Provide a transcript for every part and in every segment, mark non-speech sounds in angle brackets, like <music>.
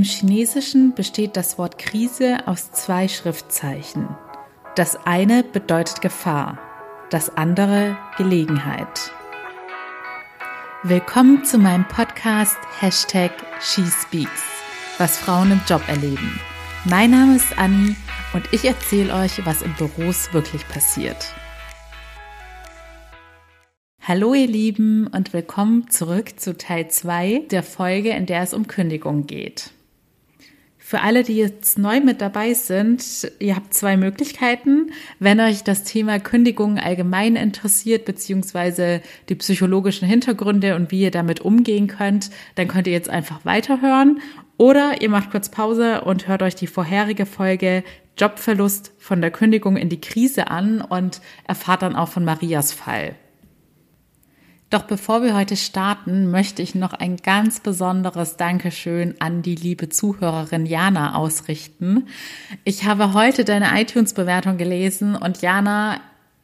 Im Chinesischen besteht das Wort Krise aus zwei Schriftzeichen. Das eine bedeutet Gefahr, das andere Gelegenheit. Willkommen zu meinem Podcast Hashtag SheSpeaks, was Frauen im Job erleben. Mein Name ist Anni und ich erzähle euch, was in Büros wirklich passiert. Hallo ihr Lieben und willkommen zurück zu Teil 2 der Folge, in der es um Kündigung geht. Für alle, die jetzt neu mit dabei sind, ihr habt zwei Möglichkeiten. Wenn euch das Thema Kündigung allgemein interessiert, beziehungsweise die psychologischen Hintergründe und wie ihr damit umgehen könnt, dann könnt ihr jetzt einfach weiterhören. Oder ihr macht kurz Pause und hört euch die vorherige Folge Jobverlust von der Kündigung in die Krise an und erfahrt dann auch von Marias Fall. Doch bevor wir heute starten, möchte ich noch ein ganz besonderes Dankeschön an die liebe Zuhörerin Jana ausrichten. Ich habe heute deine iTunes-Bewertung gelesen und Jana,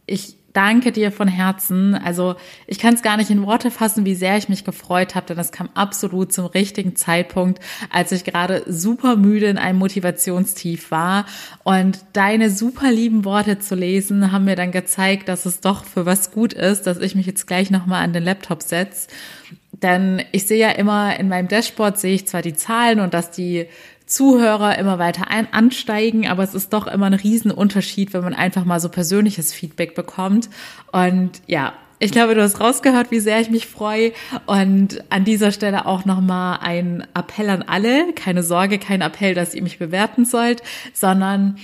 ich danke dir von Herzen. Also ich kann es gar nicht in Worte fassen, wie sehr ich mich gefreut habe, denn es kam absolut zum richtigen Zeitpunkt, als ich gerade super müde in einem Motivationstief war. Und deine super lieben Worte zu lesen, haben mir dann gezeigt, dass es doch für was gut ist, dass ich mich jetzt gleich nochmal an den Laptop setze. Denn ich sehe ja immer in meinem Dashboard, sehe ich zwar die Zahlen und dass die Zuhörer immer weiter ein, ansteigen, aber es ist doch immer ein Riesenunterschied, wenn man einfach mal so persönliches Feedback bekommt. Und ja, ich glaube, du hast rausgehört, wie sehr ich mich freue. Und an dieser Stelle auch nochmal ein Appell an alle. Keine Sorge, kein Appell, dass ihr mich bewerten sollt, sondern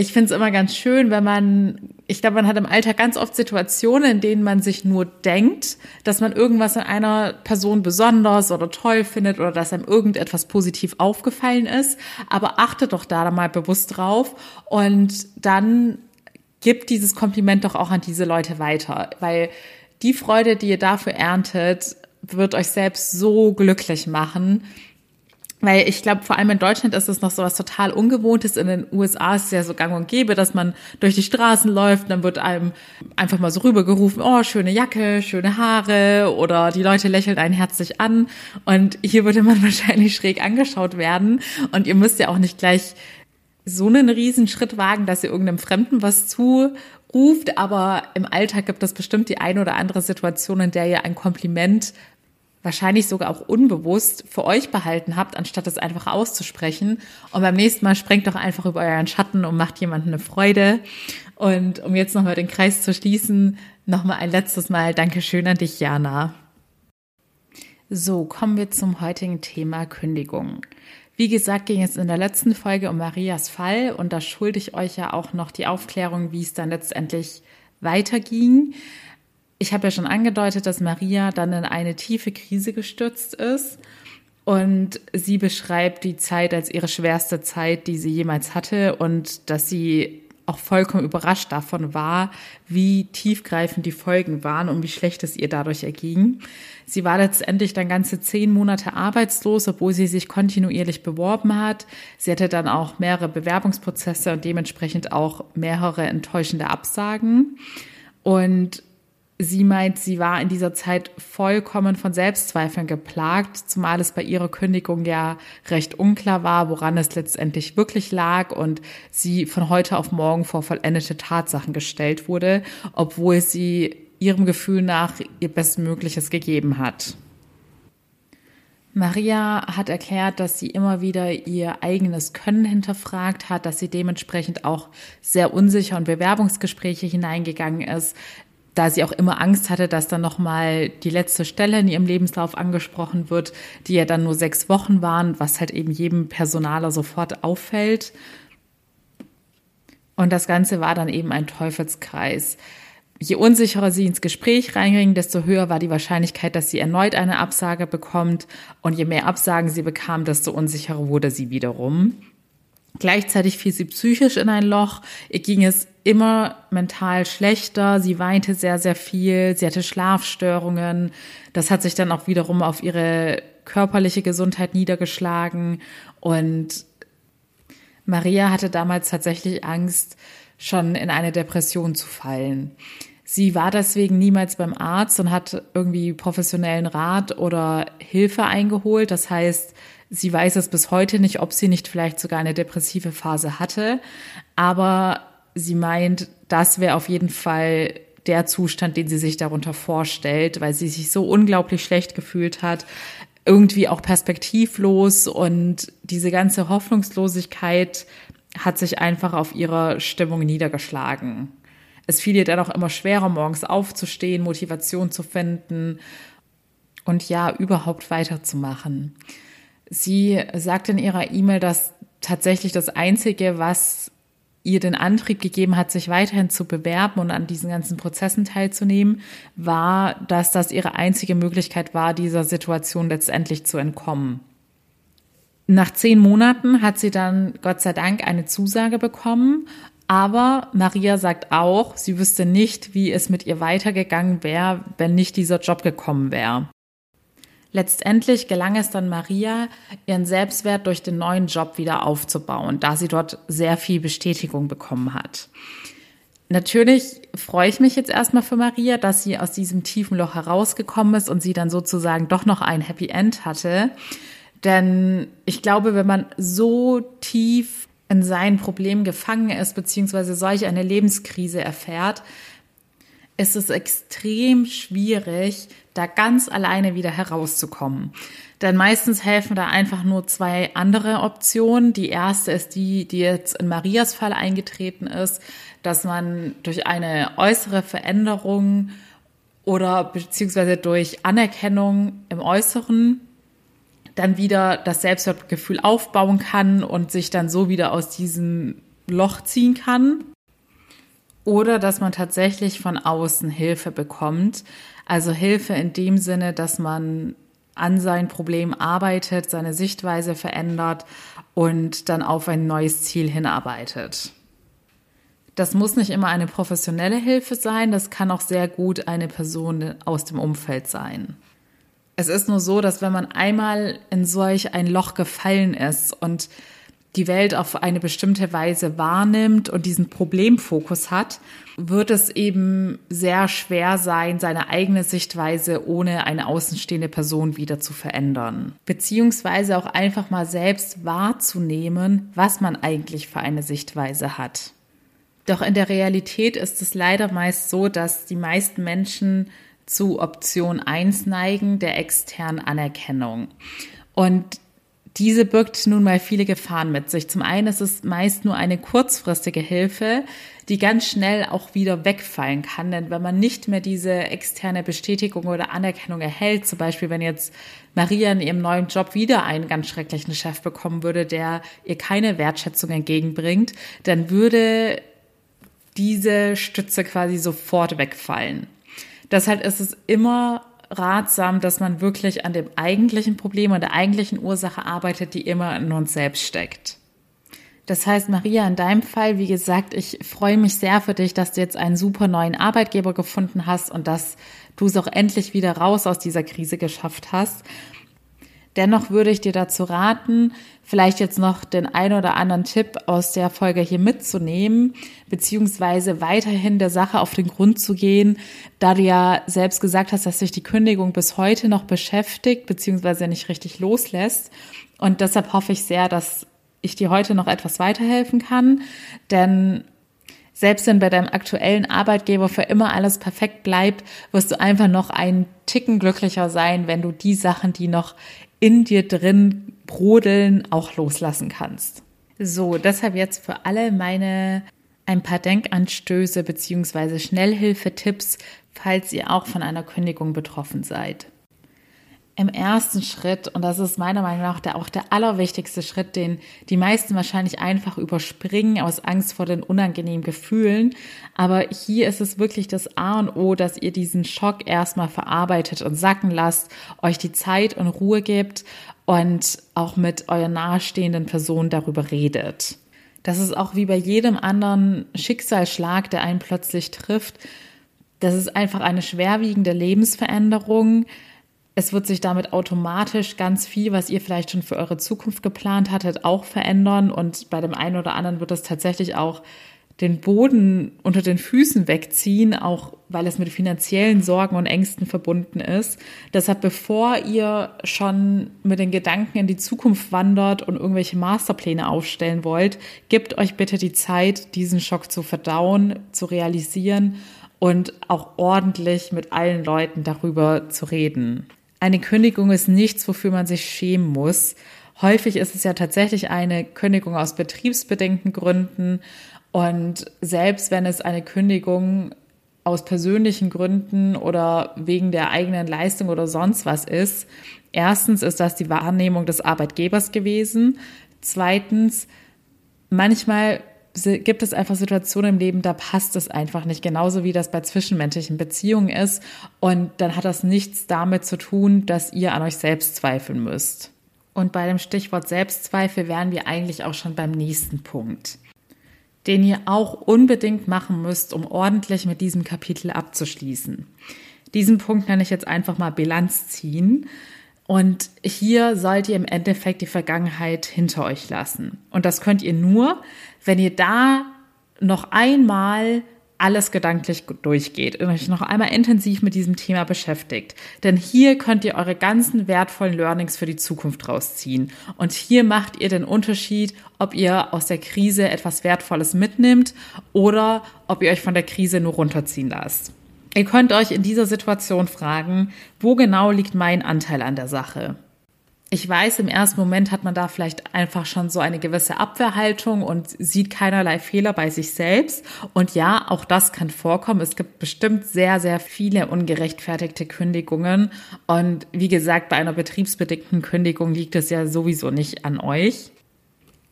ich finde es immer ganz schön, wenn man, ich glaube, man hat im Alltag ganz oft Situationen, in denen man sich nur denkt, dass man irgendwas an einer Person besonders oder toll findet oder dass einem irgendetwas positiv aufgefallen ist. Aber achte doch da mal bewusst drauf und dann gibt dieses Kompliment doch auch an diese Leute weiter, weil die Freude, die ihr dafür erntet, wird euch selbst so glücklich machen weil ich glaube, vor allem in Deutschland ist es noch so was total Ungewohntes. In den USA ist es ja so gang und gäbe, dass man durch die Straßen läuft, dann wird einem einfach mal so rübergerufen, oh, schöne Jacke, schöne Haare oder die Leute lächeln einen herzlich an. Und hier würde man <laughs> wahrscheinlich schräg angeschaut werden. Und ihr müsst ja auch nicht gleich so einen riesen Schritt wagen, dass ihr irgendeinem Fremden was zuruft, aber im Alltag gibt es bestimmt die eine oder andere Situation, in der ihr ein Kompliment wahrscheinlich sogar auch unbewusst für euch behalten habt, anstatt es einfach auszusprechen. Und beim nächsten Mal sprengt doch einfach über euren Schatten und macht jemandem eine Freude. Und um jetzt nochmal den Kreis zu schließen, nochmal ein letztes Mal Dankeschön an dich, Jana. So, kommen wir zum heutigen Thema Kündigung. Wie gesagt, ging es in der letzten Folge um Marias Fall und da schulde ich euch ja auch noch die Aufklärung, wie es dann letztendlich weiterging. Ich habe ja schon angedeutet, dass Maria dann in eine tiefe Krise gestürzt ist. Und sie beschreibt die Zeit als ihre schwerste Zeit, die sie jemals hatte und dass sie auch vollkommen überrascht davon war, wie tiefgreifend die Folgen waren und wie schlecht es ihr dadurch erging. Sie war letztendlich dann ganze zehn Monate arbeitslos, obwohl sie sich kontinuierlich beworben hat. Sie hatte dann auch mehrere Bewerbungsprozesse und dementsprechend auch mehrere enttäuschende Absagen. Und Sie meint, sie war in dieser Zeit vollkommen von Selbstzweifeln geplagt, zumal es bei ihrer Kündigung ja recht unklar war, woran es letztendlich wirklich lag und sie von heute auf morgen vor vollendete Tatsachen gestellt wurde, obwohl sie ihrem Gefühl nach ihr Bestmögliches gegeben hat. Maria hat erklärt, dass sie immer wieder ihr eigenes Können hinterfragt hat, dass sie dementsprechend auch sehr unsicher in Bewerbungsgespräche hineingegangen ist, da sie auch immer Angst hatte, dass dann nochmal die letzte Stelle in ihrem Lebenslauf angesprochen wird, die ja dann nur sechs Wochen waren, was halt eben jedem Personaler sofort auffällt. Und das Ganze war dann eben ein Teufelskreis. Je unsicherer sie ins Gespräch reinging, desto höher war die Wahrscheinlichkeit, dass sie erneut eine Absage bekommt. Und je mehr Absagen sie bekam, desto unsicherer wurde sie wiederum. Gleichzeitig fiel sie psychisch in ein Loch. Ihr ging es immer mental schlechter. Sie weinte sehr, sehr viel. Sie hatte Schlafstörungen. Das hat sich dann auch wiederum auf ihre körperliche Gesundheit niedergeschlagen. Und Maria hatte damals tatsächlich Angst, schon in eine Depression zu fallen. Sie war deswegen niemals beim Arzt und hat irgendwie professionellen Rat oder Hilfe eingeholt. Das heißt, Sie weiß es bis heute nicht, ob sie nicht vielleicht sogar eine depressive Phase hatte, aber sie meint, das wäre auf jeden Fall der Zustand, den sie sich darunter vorstellt, weil sie sich so unglaublich schlecht gefühlt hat, irgendwie auch perspektivlos und diese ganze Hoffnungslosigkeit hat sich einfach auf ihre Stimmung niedergeschlagen. Es fiel ihr dann auch immer schwerer, morgens aufzustehen, Motivation zu finden und ja, überhaupt weiterzumachen. Sie sagt in ihrer E-Mail, dass tatsächlich das Einzige, was ihr den Antrieb gegeben hat, sich weiterhin zu bewerben und an diesen ganzen Prozessen teilzunehmen, war, dass das ihre einzige Möglichkeit war, dieser Situation letztendlich zu entkommen. Nach zehn Monaten hat sie dann Gott sei Dank eine Zusage bekommen, aber Maria sagt auch, sie wüsste nicht, wie es mit ihr weitergegangen wäre, wenn nicht dieser Job gekommen wäre. Letztendlich gelang es dann Maria, ihren Selbstwert durch den neuen Job wieder aufzubauen, da sie dort sehr viel Bestätigung bekommen hat. Natürlich freue ich mich jetzt erstmal für Maria, dass sie aus diesem tiefen Loch herausgekommen ist und sie dann sozusagen doch noch ein Happy End hatte. Denn ich glaube, wenn man so tief in sein Problem gefangen ist, beziehungsweise solch eine Lebenskrise erfährt, ist es extrem schwierig, da ganz alleine wieder herauszukommen. Denn meistens helfen da einfach nur zwei andere Optionen. Die erste ist die, die jetzt in Marias Fall eingetreten ist, dass man durch eine äußere Veränderung oder beziehungsweise durch Anerkennung im Äußeren dann wieder das Selbstwertgefühl aufbauen kann und sich dann so wieder aus diesem Loch ziehen kann. Oder dass man tatsächlich von außen Hilfe bekommt. Also Hilfe in dem Sinne, dass man an sein Problem arbeitet, seine Sichtweise verändert und dann auf ein neues Ziel hinarbeitet. Das muss nicht immer eine professionelle Hilfe sein, das kann auch sehr gut eine Person aus dem Umfeld sein. Es ist nur so, dass wenn man einmal in solch ein Loch gefallen ist und die Welt auf eine bestimmte Weise wahrnimmt und diesen Problemfokus hat, wird es eben sehr schwer sein, seine eigene Sichtweise ohne eine außenstehende Person wieder zu verändern. Beziehungsweise auch einfach mal selbst wahrzunehmen, was man eigentlich für eine Sichtweise hat. Doch in der Realität ist es leider meist so, dass die meisten Menschen zu Option 1 neigen, der externen Anerkennung. Und diese birgt nun mal viele Gefahren mit sich. Zum einen ist es meist nur eine kurzfristige Hilfe, die ganz schnell auch wieder wegfallen kann. Denn wenn man nicht mehr diese externe Bestätigung oder Anerkennung erhält, zum Beispiel wenn jetzt Maria in ihrem neuen Job wieder einen ganz schrecklichen Chef bekommen würde, der ihr keine Wertschätzung entgegenbringt, dann würde diese Stütze quasi sofort wegfallen. Deshalb ist es immer ratsam, dass man wirklich an dem eigentlichen Problem und der eigentlichen Ursache arbeitet, die immer in uns selbst steckt. Das heißt, Maria, in deinem Fall, wie gesagt, ich freue mich sehr für dich, dass du jetzt einen super neuen Arbeitgeber gefunden hast und dass du es auch endlich wieder raus aus dieser Krise geschafft hast. Dennoch würde ich dir dazu raten, vielleicht jetzt noch den ein oder anderen Tipp aus der Folge hier mitzunehmen, beziehungsweise weiterhin der Sache auf den Grund zu gehen, da du ja selbst gesagt hast, dass sich die Kündigung bis heute noch beschäftigt, beziehungsweise nicht richtig loslässt. Und deshalb hoffe ich sehr, dass ich dir heute noch etwas weiterhelfen kann, denn selbst wenn bei deinem aktuellen Arbeitgeber für immer alles perfekt bleibt, wirst du einfach noch einen Ticken glücklicher sein, wenn du die Sachen, die noch in dir drin brodeln, auch loslassen kannst. So, deshalb jetzt für alle meine ein paar Denkanstöße beziehungsweise Schnellhilfetipps, falls ihr auch von einer Kündigung betroffen seid im ersten Schritt, und das ist meiner Meinung nach der, auch der allerwichtigste Schritt, den die meisten wahrscheinlich einfach überspringen aus Angst vor den unangenehmen Gefühlen. Aber hier ist es wirklich das A und O, dass ihr diesen Schock erstmal verarbeitet und sacken lasst, euch die Zeit und Ruhe gibt und auch mit euren nahestehenden Personen darüber redet. Das ist auch wie bei jedem anderen Schicksalsschlag, der einen plötzlich trifft. Das ist einfach eine schwerwiegende Lebensveränderung es wird sich damit automatisch ganz viel, was ihr vielleicht schon für eure Zukunft geplant hattet, auch verändern. Und bei dem einen oder anderen wird es tatsächlich auch den Boden unter den Füßen wegziehen, auch weil es mit finanziellen Sorgen und Ängsten verbunden ist. Deshalb, bevor ihr schon mit den Gedanken in die Zukunft wandert und irgendwelche Masterpläne aufstellen wollt, gebt euch bitte die Zeit, diesen Schock zu verdauen, zu realisieren und auch ordentlich mit allen Leuten darüber zu reden. Eine Kündigung ist nichts, wofür man sich schämen muss. Häufig ist es ja tatsächlich eine Kündigung aus betriebsbedingten Gründen und selbst wenn es eine Kündigung aus persönlichen Gründen oder wegen der eigenen Leistung oder sonst was ist, erstens ist das die Wahrnehmung des Arbeitgebers gewesen. Zweitens, manchmal gibt es einfach Situationen im Leben, da passt es einfach nicht, genauso wie das bei zwischenmenschlichen Beziehungen ist. Und dann hat das nichts damit zu tun, dass ihr an euch selbst zweifeln müsst. Und bei dem Stichwort Selbstzweifel wären wir eigentlich auch schon beim nächsten Punkt den ihr auch unbedingt machen müsst, um ordentlich mit diesem Kapitel abzuschließen. Diesen Punkt nenne ich jetzt einfach mal Bilanz ziehen. Und hier sollt ihr im Endeffekt die Vergangenheit hinter euch lassen. Und das könnt ihr nur, wenn ihr da noch einmal alles gedanklich durchgeht und euch noch einmal intensiv mit diesem Thema beschäftigt. Denn hier könnt ihr eure ganzen wertvollen Learnings für die Zukunft rausziehen. Und hier macht ihr den Unterschied, ob ihr aus der Krise etwas Wertvolles mitnimmt oder ob ihr euch von der Krise nur runterziehen lasst. Ihr könnt euch in dieser Situation fragen, wo genau liegt mein Anteil an der Sache? Ich weiß, im ersten Moment hat man da vielleicht einfach schon so eine gewisse Abwehrhaltung und sieht keinerlei Fehler bei sich selbst. Und ja, auch das kann vorkommen. Es gibt bestimmt sehr, sehr viele ungerechtfertigte Kündigungen. Und wie gesagt, bei einer betriebsbedingten Kündigung liegt es ja sowieso nicht an euch.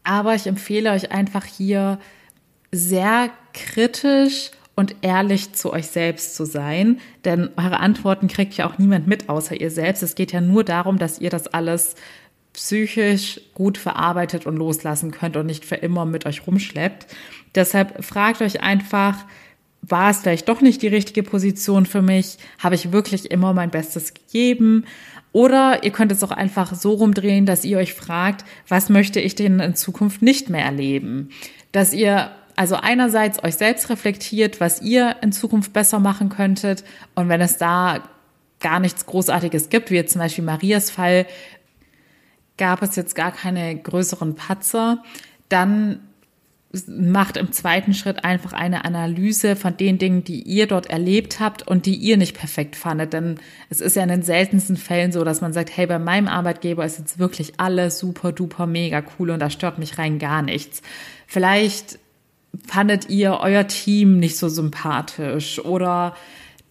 Aber ich empfehle euch einfach hier sehr kritisch und ehrlich zu euch selbst zu sein. Denn eure Antworten kriegt ja auch niemand mit außer ihr selbst. Es geht ja nur darum, dass ihr das alles psychisch gut verarbeitet und loslassen könnt und nicht für immer mit euch rumschleppt. Deshalb fragt euch einfach, war es vielleicht doch nicht die richtige Position für mich? Habe ich wirklich immer mein Bestes gegeben? Oder ihr könnt es auch einfach so rumdrehen, dass ihr euch fragt, was möchte ich denn in Zukunft nicht mehr erleben? Dass ihr also einerseits euch selbst reflektiert, was ihr in Zukunft besser machen könntet. Und wenn es da gar nichts Großartiges gibt, wie jetzt zum Beispiel Marias Fall, gab es jetzt gar keine größeren Patzer, dann macht im zweiten Schritt einfach eine Analyse von den Dingen, die ihr dort erlebt habt und die ihr nicht perfekt fandet. Denn es ist ja in den seltensten Fällen so, dass man sagt, hey, bei meinem Arbeitgeber ist jetzt wirklich alles super duper mega cool und da stört mich rein gar nichts. Vielleicht fandet ihr euer Team nicht so sympathisch oder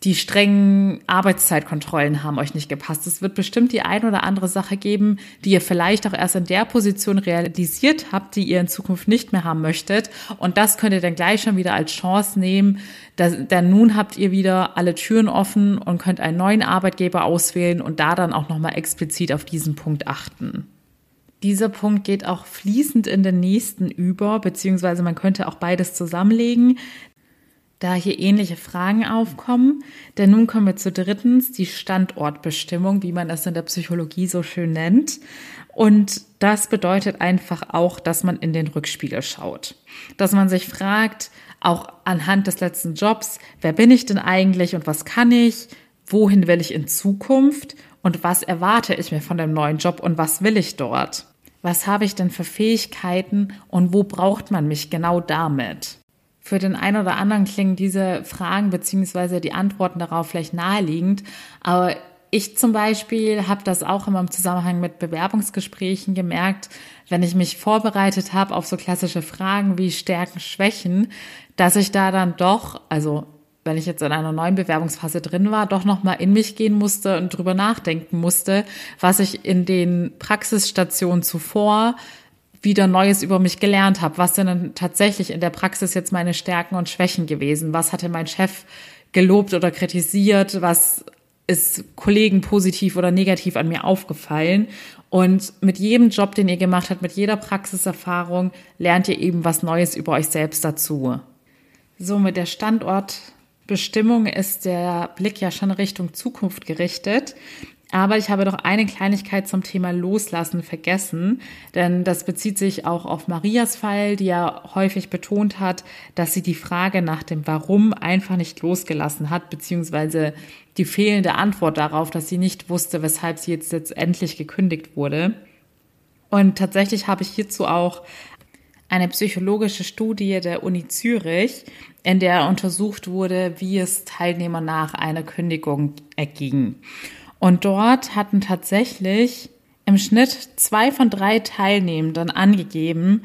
die strengen Arbeitszeitkontrollen haben euch nicht gepasst. Es wird bestimmt die ein oder andere Sache geben, die ihr vielleicht auch erst in der Position realisiert habt, die ihr in Zukunft nicht mehr haben möchtet. Und das könnt ihr dann gleich schon wieder als Chance nehmen. Denn nun habt ihr wieder alle Türen offen und könnt einen neuen Arbeitgeber auswählen und da dann auch nochmal explizit auf diesen Punkt achten. Dieser Punkt geht auch fließend in den nächsten über, beziehungsweise man könnte auch beides zusammenlegen, da hier ähnliche Fragen aufkommen. Denn nun kommen wir zu drittens, die Standortbestimmung, wie man es in der Psychologie so schön nennt. Und das bedeutet einfach auch, dass man in den Rückspiegel schaut. Dass man sich fragt, auch anhand des letzten Jobs, wer bin ich denn eigentlich und was kann ich? Wohin will ich in Zukunft? und was erwarte ich mir von dem neuen Job und was will ich dort? Was habe ich denn für Fähigkeiten und wo braucht man mich genau damit? Für den einen oder anderen klingen diese Fragen beziehungsweise die Antworten darauf vielleicht naheliegend, aber ich zum Beispiel habe das auch immer im Zusammenhang mit Bewerbungsgesprächen gemerkt, wenn ich mich vorbereitet habe auf so klassische Fragen wie Stärken, Schwächen, dass ich da dann doch, also wenn ich jetzt in einer neuen Bewerbungsphase drin war, doch nochmal in mich gehen musste und drüber nachdenken musste, was ich in den Praxisstationen zuvor wieder Neues über mich gelernt habe. Was sind denn tatsächlich in der Praxis jetzt meine Stärken und Schwächen gewesen? Was hatte mein Chef gelobt oder kritisiert? Was ist Kollegen positiv oder negativ an mir aufgefallen? Und mit jedem Job, den ihr gemacht habt, mit jeder Praxiserfahrung, lernt ihr eben was Neues über euch selbst dazu. So, mit der Standort Bestimmung ist der Blick ja schon Richtung Zukunft gerichtet. Aber ich habe doch eine Kleinigkeit zum Thema Loslassen vergessen, denn das bezieht sich auch auf Marias Fall, die ja häufig betont hat, dass sie die Frage nach dem Warum einfach nicht losgelassen hat, beziehungsweise die fehlende Antwort darauf, dass sie nicht wusste, weshalb sie jetzt letztendlich gekündigt wurde. Und tatsächlich habe ich hierzu auch eine psychologische Studie der Uni Zürich, in der untersucht wurde, wie es Teilnehmer nach einer Kündigung erging. Und dort hatten tatsächlich im Schnitt zwei von drei Teilnehmenden angegeben,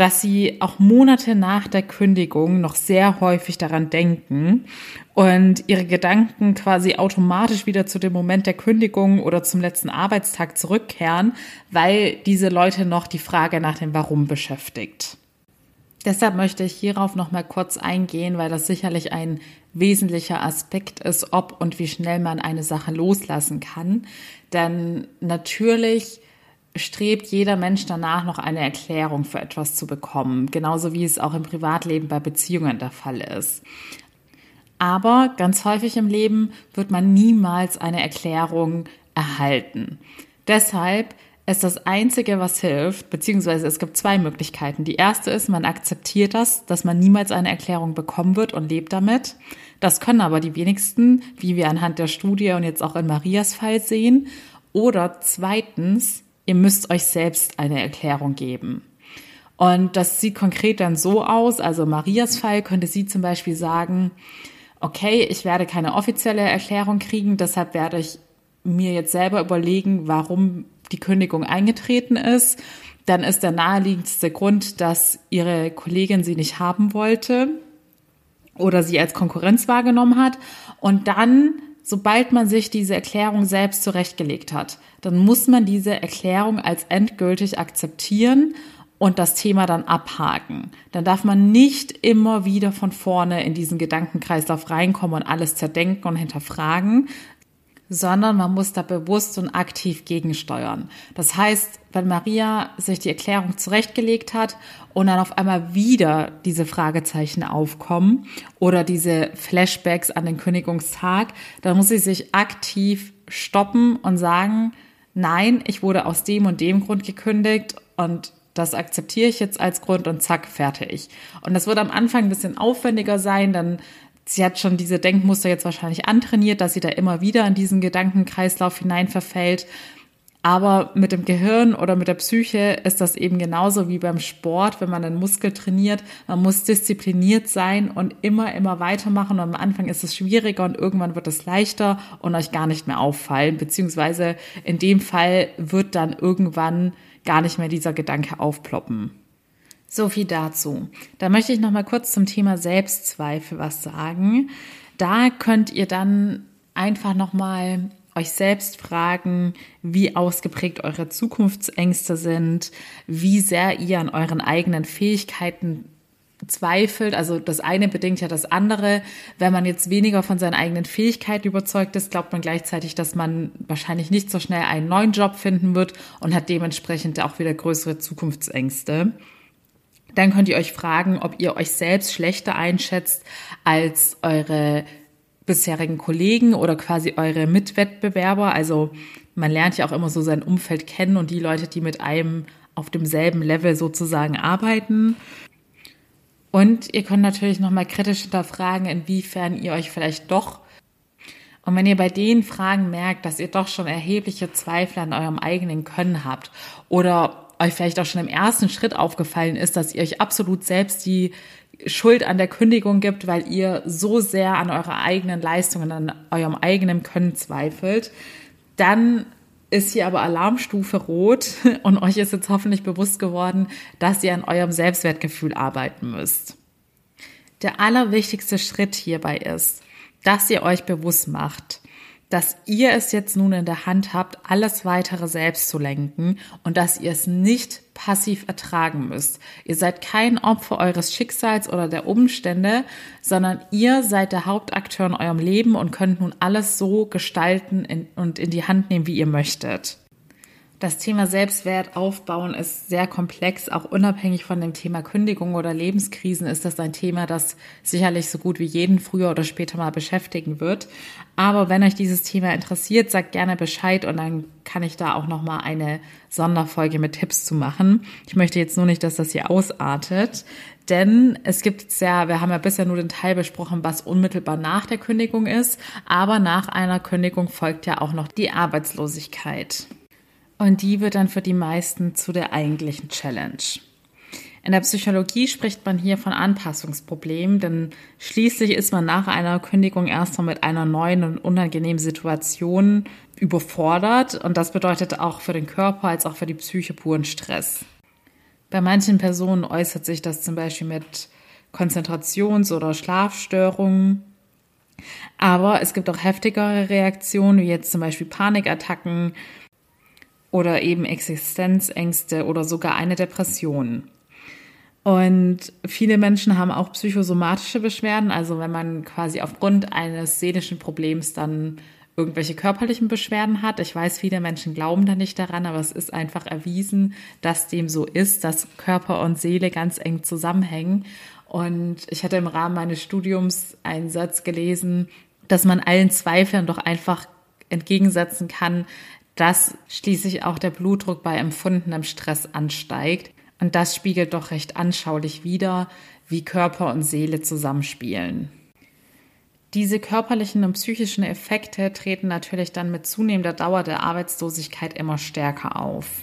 dass sie auch Monate nach der Kündigung noch sehr häufig daran denken und ihre Gedanken quasi automatisch wieder zu dem Moment der Kündigung oder zum letzten Arbeitstag zurückkehren, weil diese Leute noch die Frage nach dem Warum beschäftigt. Deshalb möchte ich hierauf noch mal kurz eingehen, weil das sicherlich ein wesentlicher Aspekt ist, ob und wie schnell man eine Sache loslassen kann. Denn natürlich strebt jeder Mensch danach noch eine Erklärung für etwas zu bekommen, genauso wie es auch im Privatleben bei Beziehungen der Fall ist. Aber ganz häufig im Leben wird man niemals eine Erklärung erhalten. Deshalb ist das Einzige, was hilft, beziehungsweise es gibt zwei Möglichkeiten. Die erste ist, man akzeptiert das, dass man niemals eine Erklärung bekommen wird und lebt damit. Das können aber die wenigsten, wie wir anhand der Studie und jetzt auch in Marias Fall sehen. Oder zweitens, ihr müsst euch selbst eine Erklärung geben. Und das sieht konkret dann so aus, also Marias Fall könnte sie zum Beispiel sagen, okay, ich werde keine offizielle Erklärung kriegen, deshalb werde ich mir jetzt selber überlegen, warum die Kündigung eingetreten ist. Dann ist der naheliegendste Grund, dass ihre Kollegin sie nicht haben wollte oder sie als Konkurrenz wahrgenommen hat. Und dann, sobald man sich diese Erklärung selbst zurechtgelegt hat, dann muss man diese Erklärung als endgültig akzeptieren und das Thema dann abhaken. Dann darf man nicht immer wieder von vorne in diesen Gedankenkreislauf reinkommen und alles zerdenken und hinterfragen, sondern man muss da bewusst und aktiv gegensteuern. Das heißt, wenn Maria sich die Erklärung zurechtgelegt hat und dann auf einmal wieder diese Fragezeichen aufkommen oder diese Flashbacks an den Kündigungstag, dann muss sie sich aktiv stoppen und sagen, nein, ich wurde aus dem und dem Grund gekündigt und das akzeptiere ich jetzt als Grund und zack, fertig. Und das wird am Anfang ein bisschen aufwendiger sein, dann sie hat schon diese Denkmuster jetzt wahrscheinlich antrainiert, dass sie da immer wieder in diesen Gedankenkreislauf hinein verfällt. Aber mit dem Gehirn oder mit der Psyche ist das eben genauso wie beim Sport, wenn man einen Muskel trainiert. Man muss diszipliniert sein und immer, immer weitermachen. Und am Anfang ist es schwieriger und irgendwann wird es leichter und euch gar nicht mehr auffallen. Beziehungsweise in dem Fall wird dann irgendwann gar nicht mehr dieser Gedanke aufploppen. So viel dazu. Da möchte ich noch mal kurz zum Thema Selbstzweifel was sagen. Da könnt ihr dann einfach noch mal euch selbst fragen, wie ausgeprägt eure Zukunftsängste sind, wie sehr ihr an euren eigenen Fähigkeiten zweifelt. Also das eine bedingt ja das andere. Wenn man jetzt weniger von seinen eigenen Fähigkeiten überzeugt ist, glaubt man gleichzeitig, dass man wahrscheinlich nicht so schnell einen neuen Job finden wird und hat dementsprechend auch wieder größere Zukunftsängste. Dann könnt ihr euch fragen, ob ihr euch selbst schlechter einschätzt als eure bisherigen Kollegen oder quasi eure Mitwettbewerber. Also man lernt ja auch immer so sein Umfeld kennen und die Leute, die mit einem auf demselben Level sozusagen arbeiten. Und ihr könnt natürlich nochmal kritisch hinterfragen, inwiefern ihr euch vielleicht doch und wenn ihr bei den Fragen merkt, dass ihr doch schon erhebliche Zweifel an eurem eigenen Können habt oder euch vielleicht auch schon im ersten Schritt aufgefallen ist, dass ihr euch absolut selbst die Schuld an der Kündigung gibt, weil ihr so sehr an eurer eigenen Leistung und an eurem eigenen Können zweifelt, dann ist hier aber Alarmstufe rot <laughs> und euch ist jetzt hoffentlich bewusst geworden, dass ihr an eurem Selbstwertgefühl arbeiten müsst. Der allerwichtigste Schritt hierbei ist, dass ihr euch bewusst macht, dass ihr es jetzt nun in der Hand habt, alles weitere selbst zu lenken und dass ihr es nicht passiv ertragen müsst. Ihr seid kein Opfer eures Schicksals oder der Umstände, sondern ihr seid der Hauptakteur in eurem Leben und könnt nun alles so gestalten und in die Hand nehmen, wie ihr möchtet. Das Thema Selbstwert aufbauen ist sehr komplex. Auch unabhängig von dem Thema Kündigung oder Lebenskrisen ist das ein Thema, das sicherlich so gut wie jeden früher oder später mal beschäftigen wird. Aber wenn euch dieses Thema interessiert, sagt gerne Bescheid und dann kann ich da auch noch mal eine Sonderfolge mit Tipps zu machen. Ich möchte jetzt nur nicht, dass das hier ausartet, denn es gibt ja, wir haben ja bisher nur den Teil besprochen, was unmittelbar nach der Kündigung ist, aber nach einer Kündigung folgt ja auch noch die Arbeitslosigkeit. Und die wird dann für die meisten zu der eigentlichen Challenge. In der Psychologie spricht man hier von Anpassungsproblemen, denn schließlich ist man nach einer Kündigung erstmal mit einer neuen und unangenehmen Situation überfordert und das bedeutet auch für den Körper als auch für die Psyche puren Stress. Bei manchen Personen äußert sich das zum Beispiel mit Konzentrations- oder Schlafstörungen. Aber es gibt auch heftigere Reaktionen, wie jetzt zum Beispiel Panikattacken, oder eben Existenzängste oder sogar eine Depression. Und viele Menschen haben auch psychosomatische Beschwerden, also wenn man quasi aufgrund eines seelischen Problems dann irgendwelche körperlichen Beschwerden hat. Ich weiß, viele Menschen glauben da nicht daran, aber es ist einfach erwiesen, dass dem so ist, dass Körper und Seele ganz eng zusammenhängen. Und ich hatte im Rahmen meines Studiums einen Satz gelesen, dass man allen Zweifeln doch einfach entgegensetzen kann, dass schließlich auch der Blutdruck bei empfundenem Stress ansteigt. Und das spiegelt doch recht anschaulich wider, wie Körper und Seele zusammenspielen. Diese körperlichen und psychischen Effekte treten natürlich dann mit zunehmender Dauer der Arbeitslosigkeit immer stärker auf.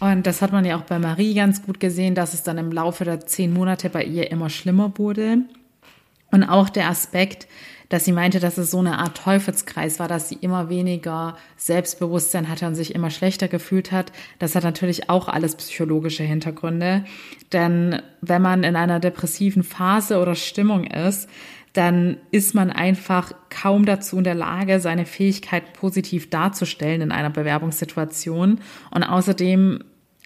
Und das hat man ja auch bei Marie ganz gut gesehen, dass es dann im Laufe der zehn Monate bei ihr immer schlimmer wurde. Und auch der Aspekt, dass sie meinte, dass es so eine Art Teufelskreis war, dass sie immer weniger Selbstbewusstsein hatte und sich immer schlechter gefühlt hat. Das hat natürlich auch alles psychologische Hintergründe. Denn wenn man in einer depressiven Phase oder Stimmung ist, dann ist man einfach kaum dazu in der Lage, seine Fähigkeit positiv darzustellen in einer Bewerbungssituation. Und außerdem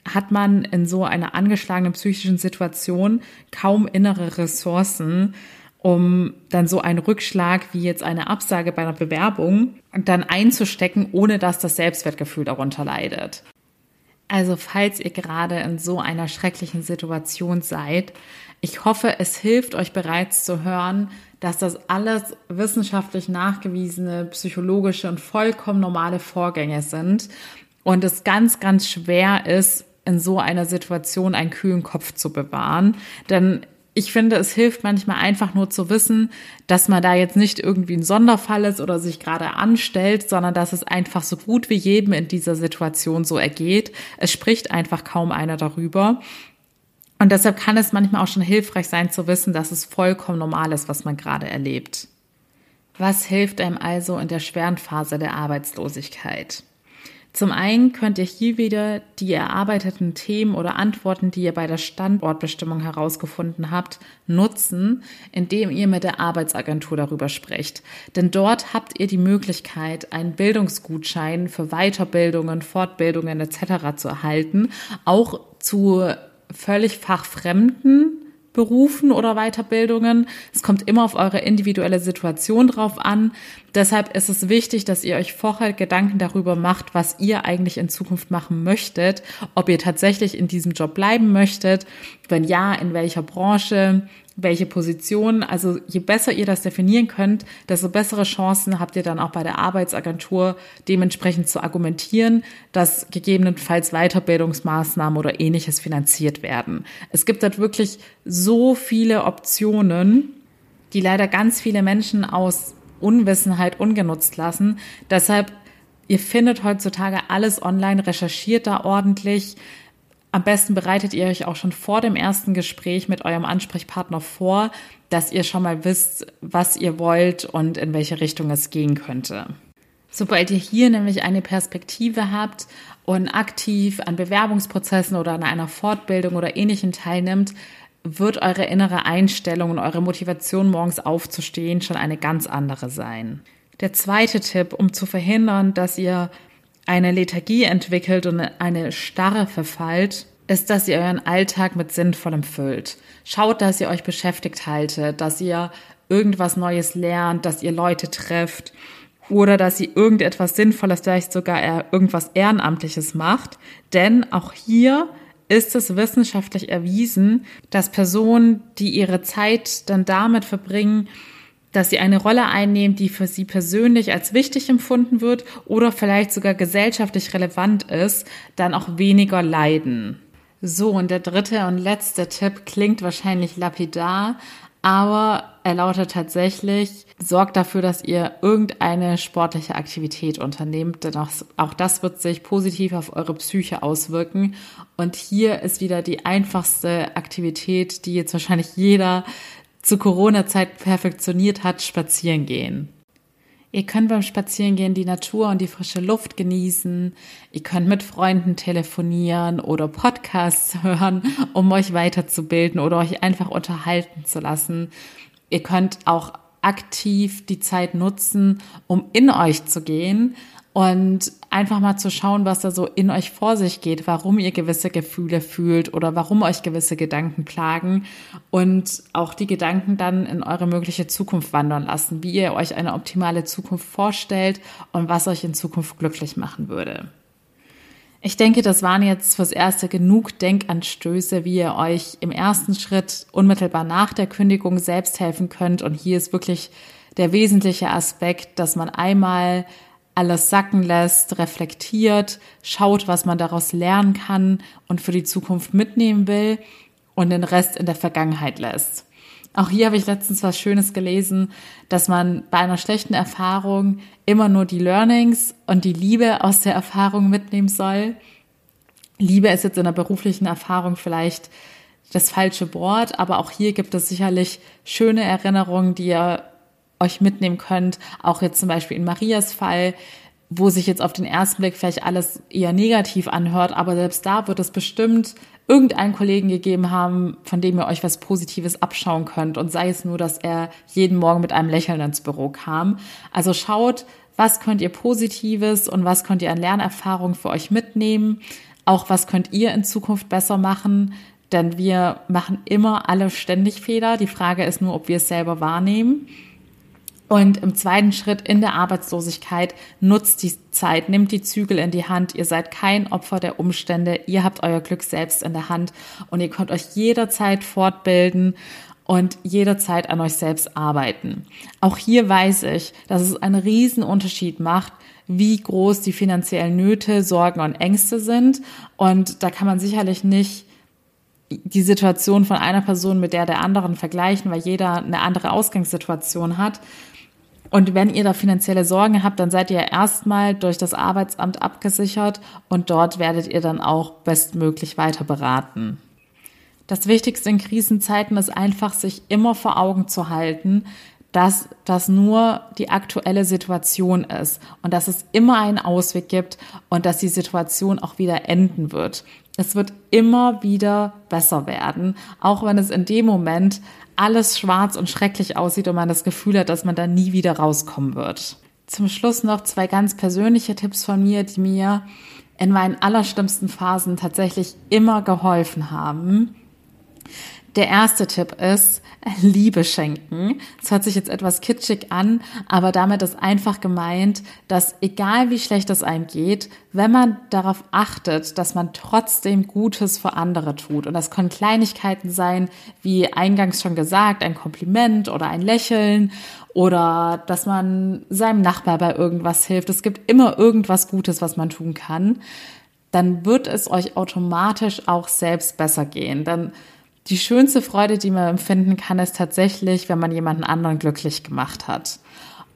hat man in so einer angeschlagenen psychischen Situation kaum innere Ressourcen, um dann so einen Rückschlag wie jetzt eine Absage bei einer Bewerbung dann einzustecken, ohne dass das Selbstwertgefühl darunter leidet. Also falls ihr gerade in so einer schrecklichen Situation seid, ich hoffe, es hilft euch bereits zu hören, dass das alles wissenschaftlich nachgewiesene psychologische und vollkommen normale Vorgänge sind und es ganz, ganz schwer ist, in so einer Situation einen kühlen Kopf zu bewahren. Denn ich finde, es hilft manchmal einfach nur zu wissen, dass man da jetzt nicht irgendwie ein Sonderfall ist oder sich gerade anstellt, sondern dass es einfach so gut wie jedem in dieser Situation so ergeht. Es spricht einfach kaum einer darüber. Und deshalb kann es manchmal auch schon hilfreich sein zu wissen, dass es vollkommen normal ist, was man gerade erlebt. Was hilft einem also in der schweren Phase der Arbeitslosigkeit? Zum einen könnt ihr hier wieder die erarbeiteten Themen oder Antworten, die ihr bei der Standortbestimmung herausgefunden habt, nutzen, indem ihr mit der Arbeitsagentur darüber sprecht. Denn dort habt ihr die Möglichkeit, einen Bildungsgutschein für Weiterbildungen, Fortbildungen etc. zu erhalten, auch zu völlig fachfremden Berufen oder Weiterbildungen. Es kommt immer auf eure individuelle Situation drauf an. Deshalb ist es wichtig, dass ihr euch vorher Gedanken darüber macht, was ihr eigentlich in Zukunft machen möchtet, ob ihr tatsächlich in diesem Job bleiben möchtet, wenn ja, in welcher Branche, welche Position. Also je besser ihr das definieren könnt, desto bessere Chancen habt ihr dann auch bei der Arbeitsagentur dementsprechend zu argumentieren, dass gegebenenfalls Weiterbildungsmaßnahmen oder ähnliches finanziert werden. Es gibt dort wirklich so viele Optionen, die leider ganz viele Menschen aus Unwissenheit ungenutzt lassen. Deshalb, ihr findet heutzutage alles online, recherchiert da ordentlich. Am besten bereitet ihr euch auch schon vor dem ersten Gespräch mit eurem Ansprechpartner vor, dass ihr schon mal wisst, was ihr wollt und in welche Richtung es gehen könnte. Sobald ihr hier nämlich eine Perspektive habt und aktiv an Bewerbungsprozessen oder an einer Fortbildung oder ähnlichem teilnimmt, wird eure innere Einstellung und eure Motivation, morgens aufzustehen, schon eine ganz andere sein. Der zweite Tipp, um zu verhindern, dass ihr eine Lethargie entwickelt und eine Starre verfallt, ist, dass ihr euren Alltag mit Sinnvollem füllt. Schaut, dass ihr euch beschäftigt haltet, dass ihr irgendwas Neues lernt, dass ihr Leute trefft. oder dass sie irgendetwas Sinnvolles, vielleicht sogar irgendwas Ehrenamtliches macht. Denn auch hier ist es wissenschaftlich erwiesen, dass Personen, die ihre Zeit dann damit verbringen, dass sie eine Rolle einnehmen, die für sie persönlich als wichtig empfunden wird oder vielleicht sogar gesellschaftlich relevant ist, dann auch weniger leiden. So, und der dritte und letzte Tipp klingt wahrscheinlich lapidar, aber er lautet tatsächlich, sorgt dafür, dass ihr irgendeine sportliche Aktivität unternehmt, denn auch, das wird sich positiv auf eure Psyche auswirken. Und hier ist wieder die einfachste Aktivität, die jetzt wahrscheinlich jeder zu Corona-Zeit perfektioniert hat, spazieren gehen. Ihr könnt beim Spazierengehen die Natur und die frische Luft genießen. Ihr könnt mit Freunden telefonieren oder Podcasts <laughs> hören, um euch weiterzubilden oder euch einfach unterhalten zu lassen. Ihr könnt auch aktiv die Zeit nutzen, um in euch zu gehen und einfach mal zu schauen, was da so in euch vor sich geht, warum ihr gewisse Gefühle fühlt oder warum euch gewisse Gedanken plagen und auch die Gedanken dann in eure mögliche Zukunft wandern lassen, wie ihr euch eine optimale Zukunft vorstellt und was euch in Zukunft glücklich machen würde. Ich denke, das waren jetzt fürs Erste genug Denkanstöße, wie ihr euch im ersten Schritt unmittelbar nach der Kündigung selbst helfen könnt. Und hier ist wirklich der wesentliche Aspekt, dass man einmal alles sacken lässt, reflektiert, schaut, was man daraus lernen kann und für die Zukunft mitnehmen will und den Rest in der Vergangenheit lässt. Auch hier habe ich letztens was Schönes gelesen, dass man bei einer schlechten Erfahrung immer nur die Learnings und die Liebe aus der Erfahrung mitnehmen soll. Liebe ist jetzt in der beruflichen Erfahrung vielleicht das falsche Wort, aber auch hier gibt es sicherlich schöne Erinnerungen, die ihr euch mitnehmen könnt. Auch jetzt zum Beispiel in Marias Fall, wo sich jetzt auf den ersten Blick vielleicht alles eher negativ anhört, aber selbst da wird es bestimmt irgendeinen Kollegen gegeben haben, von dem ihr euch was Positives abschauen könnt und sei es nur, dass er jeden Morgen mit einem Lächeln ins Büro kam. Also schaut, was könnt ihr Positives und was könnt ihr an Lernerfahrung für euch mitnehmen. Auch was könnt ihr in Zukunft besser machen, denn wir machen immer alle ständig Fehler. Die Frage ist nur, ob wir es selber wahrnehmen. Und im zweiten Schritt in der Arbeitslosigkeit nutzt die Zeit, nimmt die Zügel in die Hand. Ihr seid kein Opfer der Umstände. Ihr habt euer Glück selbst in der Hand und ihr könnt euch jederzeit fortbilden und jederzeit an euch selbst arbeiten. Auch hier weiß ich, dass es einen riesen Unterschied macht, wie groß die finanziellen Nöte, Sorgen und Ängste sind. Und da kann man sicherlich nicht die Situation von einer Person mit der der anderen vergleichen, weil jeder eine andere Ausgangssituation hat. Und wenn ihr da finanzielle Sorgen habt, dann seid ihr erstmal durch das Arbeitsamt abgesichert und dort werdet ihr dann auch bestmöglich weiter beraten. Das Wichtigste in Krisenzeiten ist einfach, sich immer vor Augen zu halten, dass das nur die aktuelle Situation ist und dass es immer einen Ausweg gibt und dass die Situation auch wieder enden wird. Es wird immer wieder besser werden, auch wenn es in dem Moment alles schwarz und schrecklich aussieht und man das Gefühl hat, dass man da nie wieder rauskommen wird. Zum Schluss noch zwei ganz persönliche Tipps von mir, die mir in meinen allerschlimmsten Phasen tatsächlich immer geholfen haben. Der erste Tipp ist, Liebe schenken. Das hört sich jetzt etwas kitschig an, aber damit ist einfach gemeint, dass egal wie schlecht es einem geht, wenn man darauf achtet, dass man trotzdem Gutes für andere tut. Und das können Kleinigkeiten sein, wie eingangs schon gesagt, ein Kompliment oder ein Lächeln oder dass man seinem Nachbar bei irgendwas hilft. Es gibt immer irgendwas Gutes, was man tun kann. Dann wird es euch automatisch auch selbst besser gehen. Dann die schönste Freude, die man empfinden kann, ist tatsächlich, wenn man jemanden anderen glücklich gemacht hat.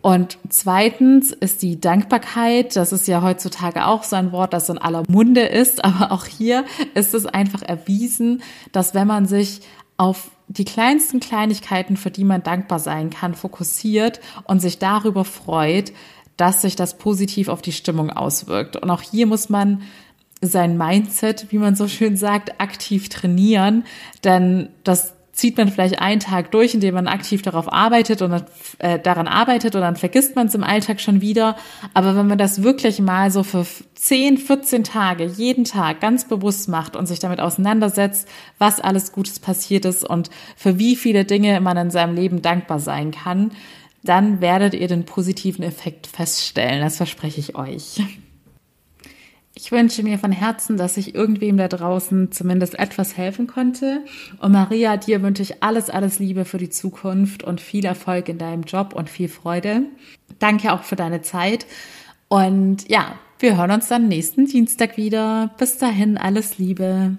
Und zweitens ist die Dankbarkeit, das ist ja heutzutage auch so ein Wort, das in aller Munde ist, aber auch hier ist es einfach erwiesen, dass wenn man sich auf die kleinsten Kleinigkeiten, für die man dankbar sein kann, fokussiert und sich darüber freut, dass sich das positiv auf die Stimmung auswirkt. Und auch hier muss man sein Mindset, wie man so schön sagt, aktiv trainieren. Denn das zieht man vielleicht einen Tag durch, indem man aktiv darauf arbeitet und äh, daran arbeitet und dann vergisst man es im Alltag schon wieder. Aber wenn man das wirklich mal so für 10, 14 Tage, jeden Tag ganz bewusst macht und sich damit auseinandersetzt, was alles Gutes passiert ist und für wie viele Dinge man in seinem Leben dankbar sein kann, dann werdet ihr den positiven Effekt feststellen. Das verspreche ich euch. Ich wünsche mir von Herzen, dass ich irgendwem da draußen zumindest etwas helfen konnte. Und Maria, dir wünsche ich alles, alles Liebe für die Zukunft und viel Erfolg in deinem Job und viel Freude. Danke auch für deine Zeit. Und ja, wir hören uns dann nächsten Dienstag wieder. Bis dahin, alles Liebe.